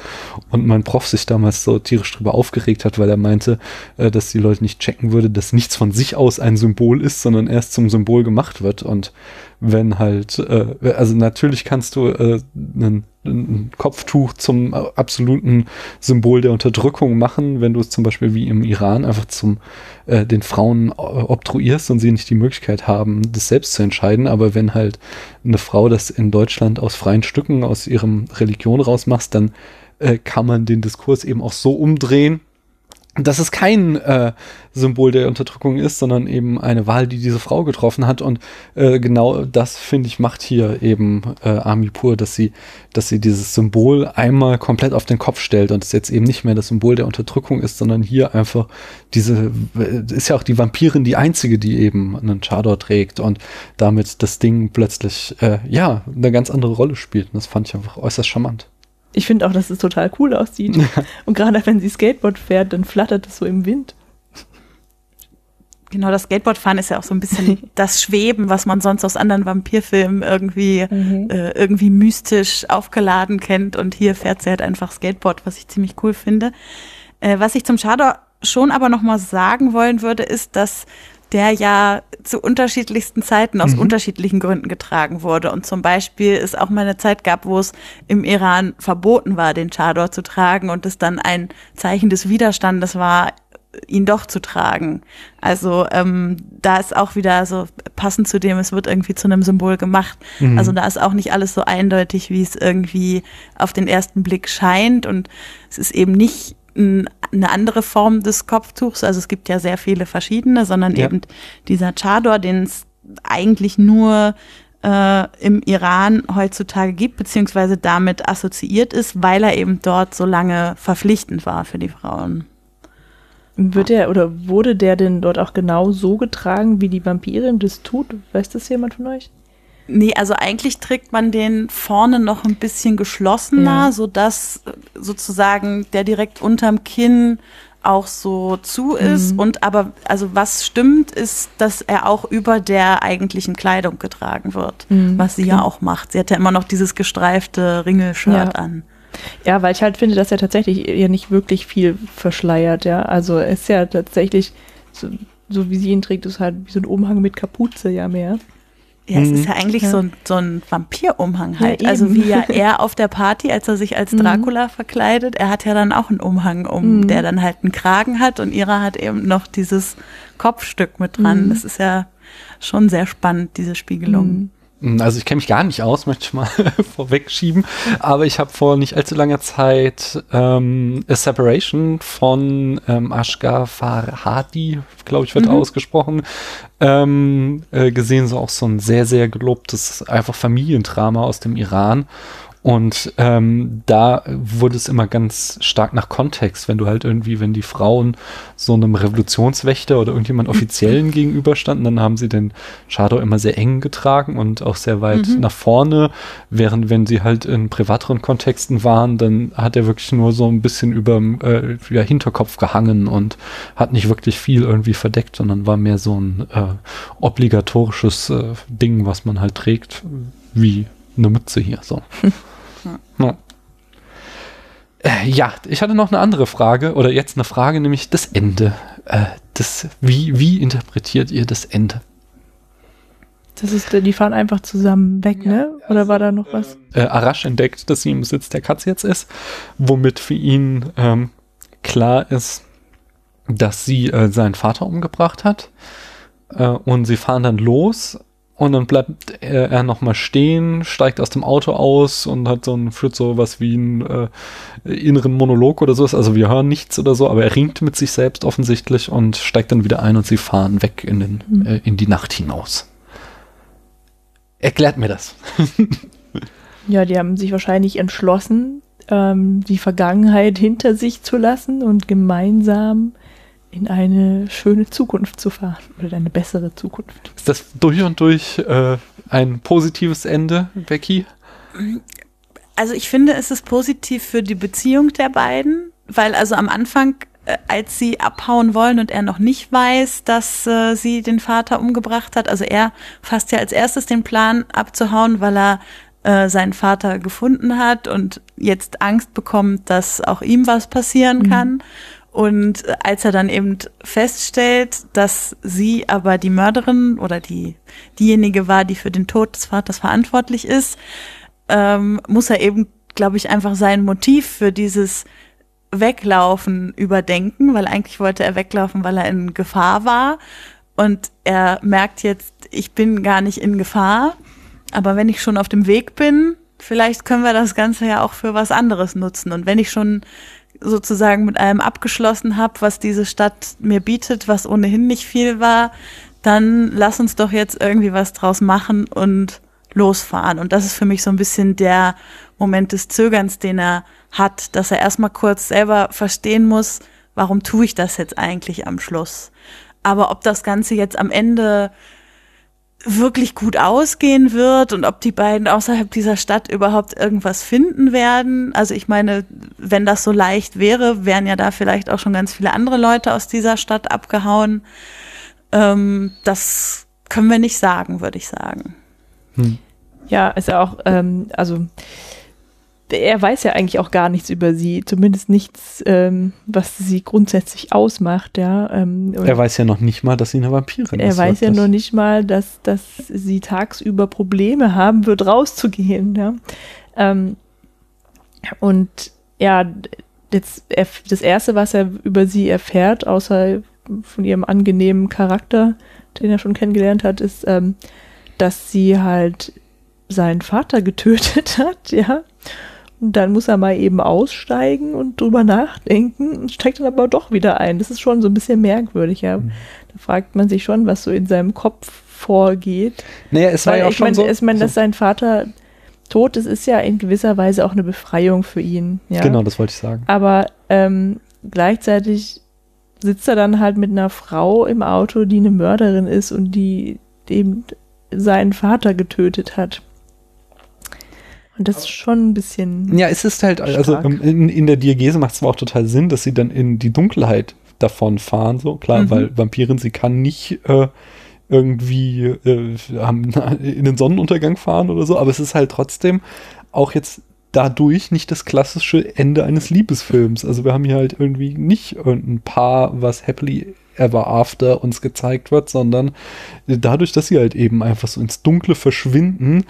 Und mein Prof sich damals so tierisch drüber aufgeregt hat, weil er meinte, äh, dass die Leute nicht checken würde, dass nichts von sich aus ein Symbol ist, sondern erst zum Symbol gemacht wird. Und wenn halt, äh, also natürlich kannst du äh, ein, ein Kopftuch zum äh, absoluten Symbol der Unterdrückung machen, wenn du es zum Beispiel wie im Iran einfach zum äh, den Frauen äh, obtruierst und sie nicht die Möglichkeit haben, das selbst zu entscheiden. Aber wenn halt eine Frau das in Deutschland aus freien Stücken, aus ihrem Religion rausmachst, dann äh, kann man den Diskurs eben auch so umdrehen, dass es kein äh, Symbol der Unterdrückung ist, sondern eben eine Wahl, die diese Frau getroffen hat. Und äh, genau das, finde ich, macht hier eben äh, Ami Pur, dass sie, dass sie dieses Symbol einmal komplett auf den Kopf stellt und es jetzt eben nicht mehr das Symbol der Unterdrückung ist, sondern hier einfach diese, äh, ist ja auch die Vampirin die einzige, die eben einen Chador trägt und damit das Ding plötzlich, äh, ja, eine ganz andere Rolle spielt. Und das fand ich einfach äußerst charmant. Ich finde auch, dass es total cool aussieht. Und gerade wenn sie Skateboard fährt, dann flattert es so im Wind. Genau, das Skateboardfahren ist ja auch so ein bisschen das Schweben, was man sonst aus anderen Vampirfilmen irgendwie Mhm. äh, irgendwie mystisch aufgeladen kennt. Und hier fährt sie halt einfach Skateboard, was ich ziemlich cool finde. Äh, was ich zum Chador schon aber noch mal sagen wollen würde, ist, dass der ja zu unterschiedlichsten Zeiten aus Mhm. unterschiedlichen Gründen getragen wurde. Und zum Beispiel es auch mal eine Zeit gab, wo es im Iran verboten war, den Chador zu tragen und es dann ein Zeichen des Widerstandes war, ihn doch zu tragen. Also ähm, da ist auch wieder so passend zu dem, es wird irgendwie zu einem Symbol gemacht. Mhm. Also da ist auch nicht alles so eindeutig, wie es irgendwie auf den ersten Blick scheint. Und es ist eben nicht eine andere Form des Kopftuchs. Also es gibt ja sehr viele verschiedene, sondern Ja. eben dieser Chador, den es eigentlich nur äh, im Iran heutzutage gibt, beziehungsweise damit assoziiert ist, weil er eben dort so lange verpflichtend war für die Frauen. Wird er oder wurde der denn dort auch genau so getragen, wie die Vampirin das tut? Weiß das jemand von euch? Nee, also eigentlich trägt man den vorne noch ein bisschen geschlossener, Ja. so dass sozusagen der direkt unterm Kinn auch so zu ist. Mhm. Und aber, also was stimmt, ist, dass er auch über der eigentlichen Kleidung getragen wird, Mhm, was sie ja auch macht. Sie hat ja immer noch dieses gestreifte Ringelshirt Ja. an. Ja, weil ich halt finde, dass er tatsächlich ja nicht wirklich viel verschleiert, ja. Also er ist ja tatsächlich, so, so wie sie ihn trägt, ist halt wie so ein Umhang mit Kapuze ja mehr. Ja, es Mhm. ist ja eigentlich Ja. so ein, so ein Vampirumhang halt. Ja, also wie ja er auf der Party, als er sich als Mhm. Dracula verkleidet, er hat ja dann auch einen Umhang um, Mhm. der dann halt einen Kragen hat und ihrer hat eben noch dieses Kopfstück mit dran. Mhm. Das ist ja schon sehr spannend, diese Spiegelung. Mhm. Also ich kenne mich gar nicht aus, möchte ich mal vorwegschieben. Aber ich habe vor nicht allzu langer Zeit ähm, A Separation von ähm, Ashgar Farhadi, glaube ich, wird Mhm. ausgesprochen, ähm, äh, gesehen. So auch so ein sehr, sehr gelobtes einfach Familiendrama aus dem Iran. Und ähm, da wurde es immer ganz stark nach Kontext, wenn du halt irgendwie, wenn die Frauen so einem Revolutionswächter oder irgendjemand Offiziellen gegenüberstanden, dann haben sie den Shadow immer sehr eng getragen und auch sehr weit Mhm. nach vorne, während wenn sie halt in privateren Kontexten waren, dann hat er wirklich nur so ein bisschen über äh, ja, Hinterkopf gehangen und hat nicht wirklich viel irgendwie verdeckt, sondern war mehr so ein äh, obligatorisches äh, Ding, was man halt trägt, wie eine Mütze hier so. Ja. Äh, Ja, ich hatte noch eine andere Frage oder jetzt eine Frage, nämlich das Ende. Äh, das, wie, wie interpretiert ihr das Ende? Das ist, die fahren einfach zusammen weg, ne? Oder war da noch was? Äh, Arash entdeckt, dass sie im Besitz der Katze jetzt ist, womit für ihn ähm, klar ist, dass sie äh, seinen Vater umgebracht hat. Äh, und sie fahren dann los und dann bleibt er, er nochmal stehen, steigt aus dem Auto aus und hat so ein, führt so was wie einen äh, inneren Monolog oder sowas. Also wir hören nichts oder so, aber er ringt mit sich selbst offensichtlich und steigt dann wieder ein und sie fahren weg in, den, Mhm. äh, in die Nacht hinaus. Erklärt mir das. Ja, die haben sich wahrscheinlich entschlossen, ähm, die Vergangenheit hinter sich zu lassen und gemeinsam in eine schöne Zukunft zu fahren oder eine bessere Zukunft. Ist das durch und durch äh, ein positives Ende, Becky? Also ich finde, es ist positiv für die Beziehung der beiden, weil also am Anfang, äh, als sie abhauen wollen und er noch nicht weiß, dass äh, sie den Vater umgebracht hat, also er fasst ja als erstes den Plan abzuhauen, weil er äh, seinen Vater gefunden hat und jetzt Angst bekommt, dass auch ihm was passieren Mhm. kann. Und als er dann eben feststellt, dass sie aber die Mörderin oder die diejenige war, die für den Tod des Vaters verantwortlich ist, ähm, muss er eben, glaube ich, einfach sein Motiv für dieses Weglaufen überdenken, weil eigentlich wollte er weglaufen, weil er in Gefahr war. Und er merkt jetzt, ich bin gar nicht in Gefahr. Aber wenn ich schon auf dem Weg bin, vielleicht können wir das Ganze ja auch für was anderes nutzen. Und wenn ich schon sozusagen mit allem abgeschlossen habe, was diese Stadt mir bietet, was ohnehin nicht viel war, dann lass uns doch jetzt irgendwie was draus machen und losfahren. Und das ist für mich so ein bisschen der Moment des Zögerns, den er hat, dass er erstmal kurz selber verstehen muss, warum tue ich das jetzt eigentlich am Schluss. Aber ob das Ganze jetzt am Ende wirklich gut ausgehen wird und ob die beiden außerhalb dieser Stadt überhaupt irgendwas finden werden. Also ich meine, wenn das so leicht wäre, wären ja da vielleicht auch schon ganz viele andere Leute aus dieser Stadt abgehauen. Ähm, das können wir nicht sagen, würde ich sagen. Ja, ist ja auch, ähm, also er weiß ja eigentlich auch gar nichts über sie, zumindest nichts, ähm, was sie grundsätzlich ausmacht, ja. Ähm, Er weiß ja noch nicht mal, dass sie eine Vampirin er ist. weiß ja wirklich. noch nicht mal, dass, dass sie tagsüber Probleme haben wird, rauszugehen, ja. Ähm, und ja, jetzt erf- das erste, was er über sie erfährt, außer von ihrem angenehmen Charakter, den er schon kennengelernt hat, ist, ähm, dass sie halt seinen Vater getötet hat, ja. Und dann muss er mal eben aussteigen und drüber nachdenken und steigt dann aber doch wieder ein. Das ist schon so ein bisschen merkwürdig, ja. Da fragt man sich schon, was so in seinem Kopf vorgeht. Naja, es war Weil ja auch ich schon meine, so. ich meine, so dass sein Vater tot ist, ist ja in gewisser Weise auch eine Befreiung für ihn. Ja? Genau, das wollte ich sagen. Aber ähm, gleichzeitig sitzt er dann halt mit einer Frau im Auto, die eine Mörderin ist und die eben seinen Vater getötet hat. Und das ist schon ein bisschen. Ja, es ist halt, also in, in der Diagese macht es zwar auch total Sinn, dass sie dann in die Dunkelheit davon fahren, so klar, Mhm. weil Vampirin, sie kann nicht äh, irgendwie äh, in den Sonnenuntergang fahren oder so, aber es ist halt trotzdem auch jetzt dadurch nicht das klassische Ende eines Liebesfilms. Also wir haben hier halt irgendwie nicht irgendein Paar, was happily ever after uns gezeigt wird, sondern dadurch, dass sie halt eben einfach so ins Dunkle verschwinden,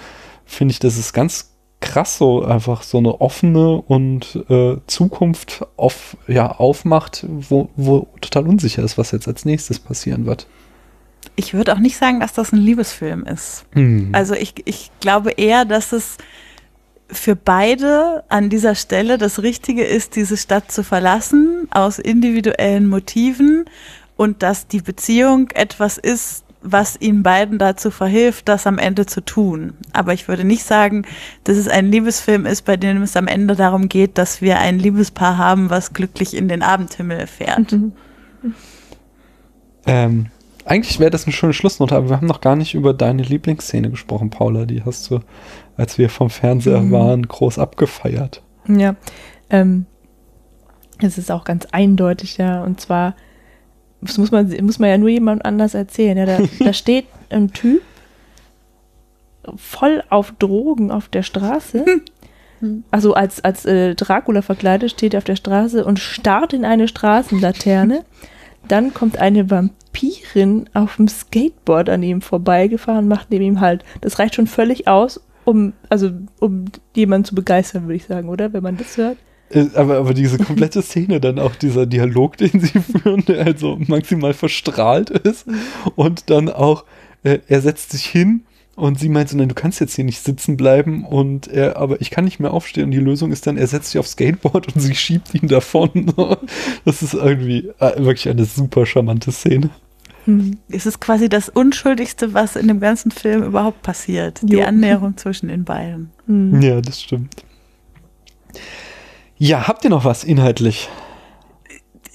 finde ich, das ist ganz krass so einfach so eine offene und äh, Zukunft auf, ja, aufmacht, wo, wo total unsicher ist, was jetzt als nächstes passieren wird. Ich würde auch nicht sagen, dass das ein Liebesfilm ist. Hm. Also ich, ich glaube eher, dass es für beide an dieser Stelle das Richtige ist, diese Stadt zu verlassen, aus individuellen Motiven und dass die Beziehung etwas ist, was ihnen beiden dazu verhilft, das am Ende zu tun. Aber ich würde nicht sagen, dass es ein Liebesfilm ist, bei dem es am Ende darum geht, dass wir ein Liebespaar haben, was glücklich in den Abendhimmel fährt. Mhm. Ähm, eigentlich wäre das eine schöne Schlussnote, aber wir haben noch gar nicht über deine Lieblingsszene gesprochen, Paula. Die hast du, als wir vom Fernseher Mhm. waren, groß abgefeiert. Ja, ähm, es ist auch ganz eindeutig, ja. Und zwar, das muss man, muss man ja nur jemand anders erzählen. Ja, da, da steht ein Typ voll auf Drogen auf der Straße. Also als, als äh, Dracula verkleidet steht er auf der Straße und starrt in eine Straßenlaterne. Dann kommt eine Vampirin auf dem Skateboard an ihm vorbeigefahren, macht neben ihm halt. Das reicht schon völlig aus, um, also, um jemanden zu begeistern, würde ich sagen, oder? Wenn man das hört. Äh, Aber, aber diese komplette Szene, dann auch dieser Dialog, den sie führen, der also maximal verstrahlt ist und dann auch, äh, er setzt sich hin und sie meint so, nein, du kannst jetzt hier nicht sitzen bleiben und er, aber ich kann nicht mehr aufstehen und die Lösung ist dann, er setzt sich aufs Skateboard und sie schiebt ihn davon. Das ist irgendwie äh, wirklich eine super charmante Szene. Hm. Es ist quasi das Unschuldigste, was in dem ganzen Film überhaupt passiert. Die Jo. Annäherung zwischen den beiden. Hm. Ja, das stimmt. Ja, habt ihr noch was inhaltlich?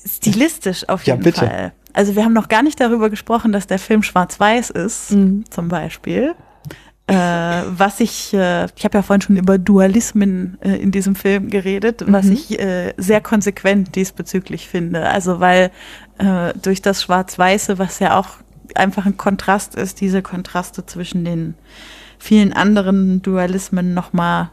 Stilistisch auf Ja, jeden bitte. Fall. Also wir haben noch gar nicht darüber gesprochen, dass der Film schwarz-weiß ist, Mhm. zum Beispiel. Äh, was ich, äh, ich habe ja vorhin schon über Dualismen äh, in diesem Film geredet, was Mhm. ich äh, sehr konsequent diesbezüglich finde. Also weil äh, durch das Schwarz-Weiße, was ja auch einfach ein Kontrast ist, diese Kontraste zwischen den vielen anderen Dualismen nochmal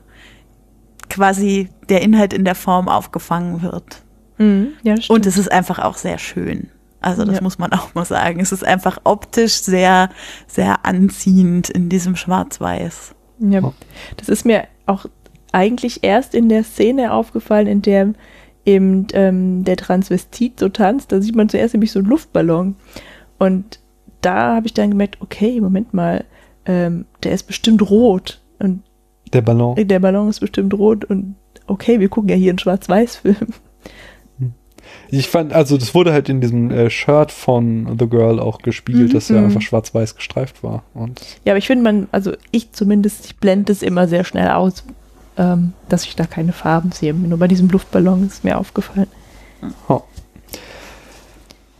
quasi der Inhalt in der Form aufgefangen wird. Mhm. Ja. Und es ist einfach auch sehr schön. Also das Ja. muss man auch mal sagen. Es ist einfach optisch sehr, sehr anziehend in diesem Schwarz-Weiß. Ja, das ist mir auch eigentlich erst in der Szene aufgefallen, in der eben ähm, der Transvestit so tanzt. Da sieht man zuerst nämlich so einen Luftballon. Und da habe ich dann gemerkt, okay, Moment mal, ähm, der ist bestimmt rot. Und Der Ballon. der Ballon ist bestimmt rot. Und okay, wir gucken ja hier einen Schwarz-Weiß-Film. Ich fand, also das wurde halt in diesem äh, Shirt von The Girl auch gespiegelt, Mhm. dass er einfach schwarz-weiß gestreift war. Und Ja, aber ich finde, man, also ich zumindest, ich blende es immer sehr schnell aus, ähm, dass ich da keine Farben sehe. Nur bei diesem Luftballon ist mir aufgefallen.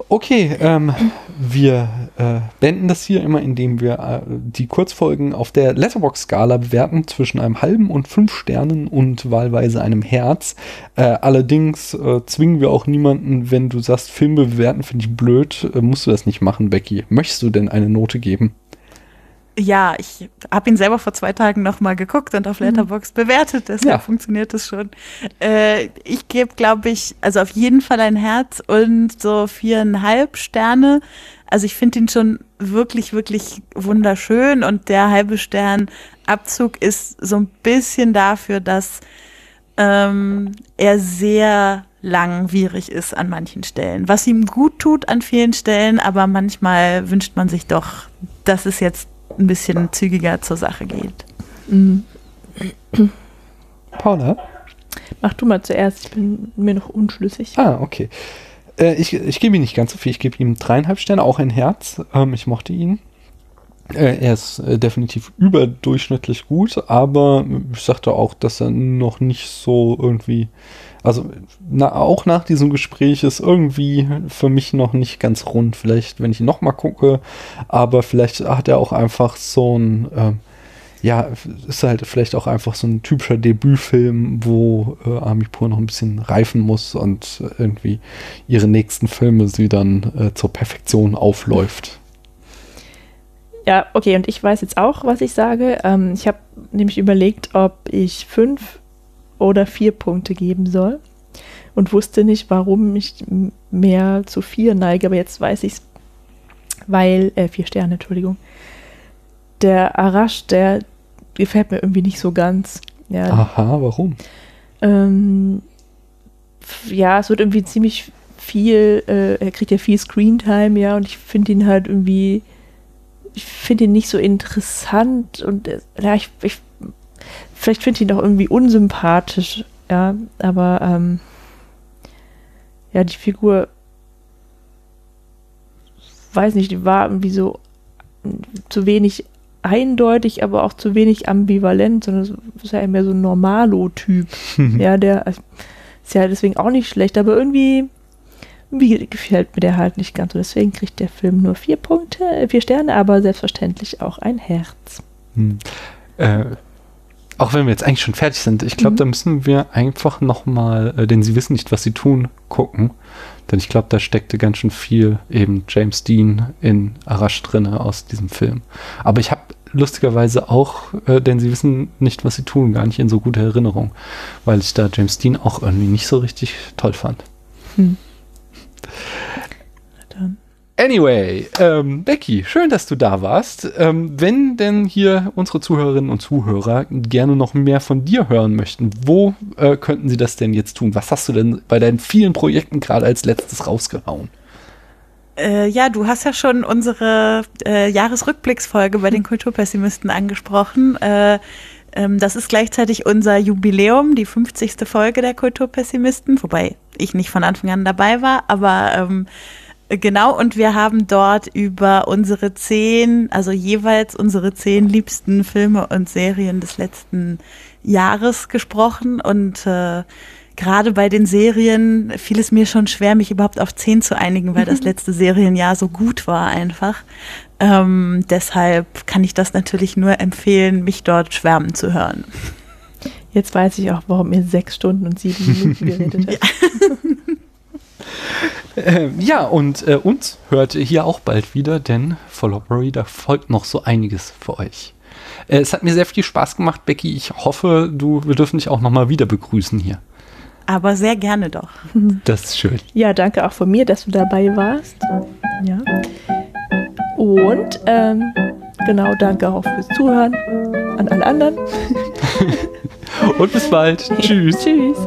Okay, ähm, wir äh, beenden das hier immer, indem wir äh, die Kurzfolgen auf der Letterbox-Skala bewerten zwischen einem halben und fünf Sternen und wahlweise einem Herz. Äh, allerdings äh, zwingen wir auch niemanden, wenn du sagst, Filme bewerten finde ich blöd, äh, musst du das nicht machen, Becky. Möchtest du denn eine Note geben? Ja, ich habe ihn selber vor zwei Tagen noch mal geguckt und auf Letterboxd bewertet, deshalb Ja. funktioniert es schon. Äh, ich gebe, glaube ich, also auf jeden Fall ein Herz und so viereinhalb Sterne. Also ich finde ihn schon wirklich, wirklich wunderschön und der halbe Stern Abzug ist so ein bisschen dafür, dass ähm, er sehr langwierig ist an manchen Stellen. Was ihm gut tut an vielen Stellen, aber manchmal wünscht man sich doch, dass es jetzt ein bisschen zügiger zur Sache geht. Mhm. Paula? Mach du mal zuerst, ich bin mir noch unschlüssig. Ah, okay. Äh, ich ich gebe ihm nicht ganz so viel. Ich gebe ihm dreieinhalb Sterne, auch ein Herz. Ähm, ich mochte ihn. Äh, er ist äh, definitiv überdurchschnittlich gut, aber ich sagte auch, dass er noch nicht so irgendwie, also na, auch nach diesem Gespräch ist irgendwie für mich noch nicht ganz rund. Vielleicht, wenn ich ihn nochmal gucke, aber vielleicht hat er auch einfach so ein, äh, ja, ist halt vielleicht auch einfach so ein typischer Debütfilm, wo äh, Amipur noch ein bisschen reifen muss und irgendwie ihre nächsten Filme sie dann äh, zur Perfektion aufläuft. Ja, okay, und ich weiß jetzt auch, was ich sage. Ähm, ich habe nämlich überlegt, ob ich fünf oder vier Punkte geben soll und wusste nicht, warum ich mehr zu vier neige, aber jetzt weiß ich es, weil, äh, vier Sterne, Entschuldigung. Der Arash, der gefällt mir irgendwie nicht so ganz. Ja, Aha, warum? ähm, ja, es wird irgendwie ziemlich viel, äh, er kriegt ja viel Screentime, ja, und ich finde ihn halt irgendwie, ich finde ihn nicht so interessant und äh, ja, ich, ich vielleicht finde ich ihn auch irgendwie unsympathisch, ja, aber ähm, ja, die Figur, weiß nicht, die war irgendwie so mm, zu wenig eindeutig, aber auch zu wenig ambivalent, sondern es ist ja mehr so ein Normalo-Typ. Ja, der also, ist ja deswegen auch nicht schlecht, aber irgendwie, irgendwie gefällt mir der halt nicht ganz. Und deswegen kriegt der Film nur vier Punkte, äh, vier Sterne, aber selbstverständlich auch ein Herz. Hm. Äh, auch wenn wir jetzt eigentlich schon fertig sind, ich glaube, Mhm. da müssen wir einfach nochmal, äh, denn sie wissen nicht, was sie tun, gucken. Denn ich glaube, da steckte ganz schön viel eben James Dean in Arash drinne aus diesem Film. Aber ich habe lustigerweise auch, äh, denn sie wissen nicht, was sie tun, gar nicht in so guter Erinnerung, weil ich da James Dean auch irgendwie nicht so richtig toll fand. Hm. Dann. Anyway, ähm, Becky, schön, dass du da warst. Ähm, wenn denn hier unsere Zuhörerinnen und Zuhörer gerne noch mehr von dir hören möchten, wo äh, könnten sie das denn jetzt tun? Was hast du denn bei deinen vielen Projekten gerade als letztes rausgehauen? Äh, ja, du hast ja schon unsere äh, Jahresrückblicksfolge bei den Kulturpessimisten angesprochen. Äh, das ist gleichzeitig unser Jubiläum, die 50. Folge der Kulturpessimisten, wobei ich nicht von Anfang an dabei war, aber ähm, genau, und wir haben dort über unsere zehn, also jeweils unsere zehn liebsten Filme und Serien des letzten Jahres gesprochen und äh, gerade bei den Serien fiel es mir schon schwer, mich überhaupt auf zehn zu einigen, weil das letzte Serienjahr so gut war einfach. Ähm, deshalb kann ich das natürlich nur empfehlen, mich dort schwärmen zu hören. Jetzt weiß ich auch, warum ihr sechs Stunden und sieben Minuten geredet habt. Äh, ja, und äh, uns hört ihr hier auch bald wieder, denn Followberry, da folgt noch so einiges für euch. Äh, es hat mir sehr viel Spaß gemacht, Becky. Ich hoffe, du, wir dürfen dich auch nochmal wieder begrüßen hier. Aber sehr gerne doch. Das ist schön. Ja, danke auch von mir, dass du dabei warst. Ja. Und ähm, genau, danke auch fürs Zuhören an alle anderen. Und bis bald. Tschüss. Tschüss.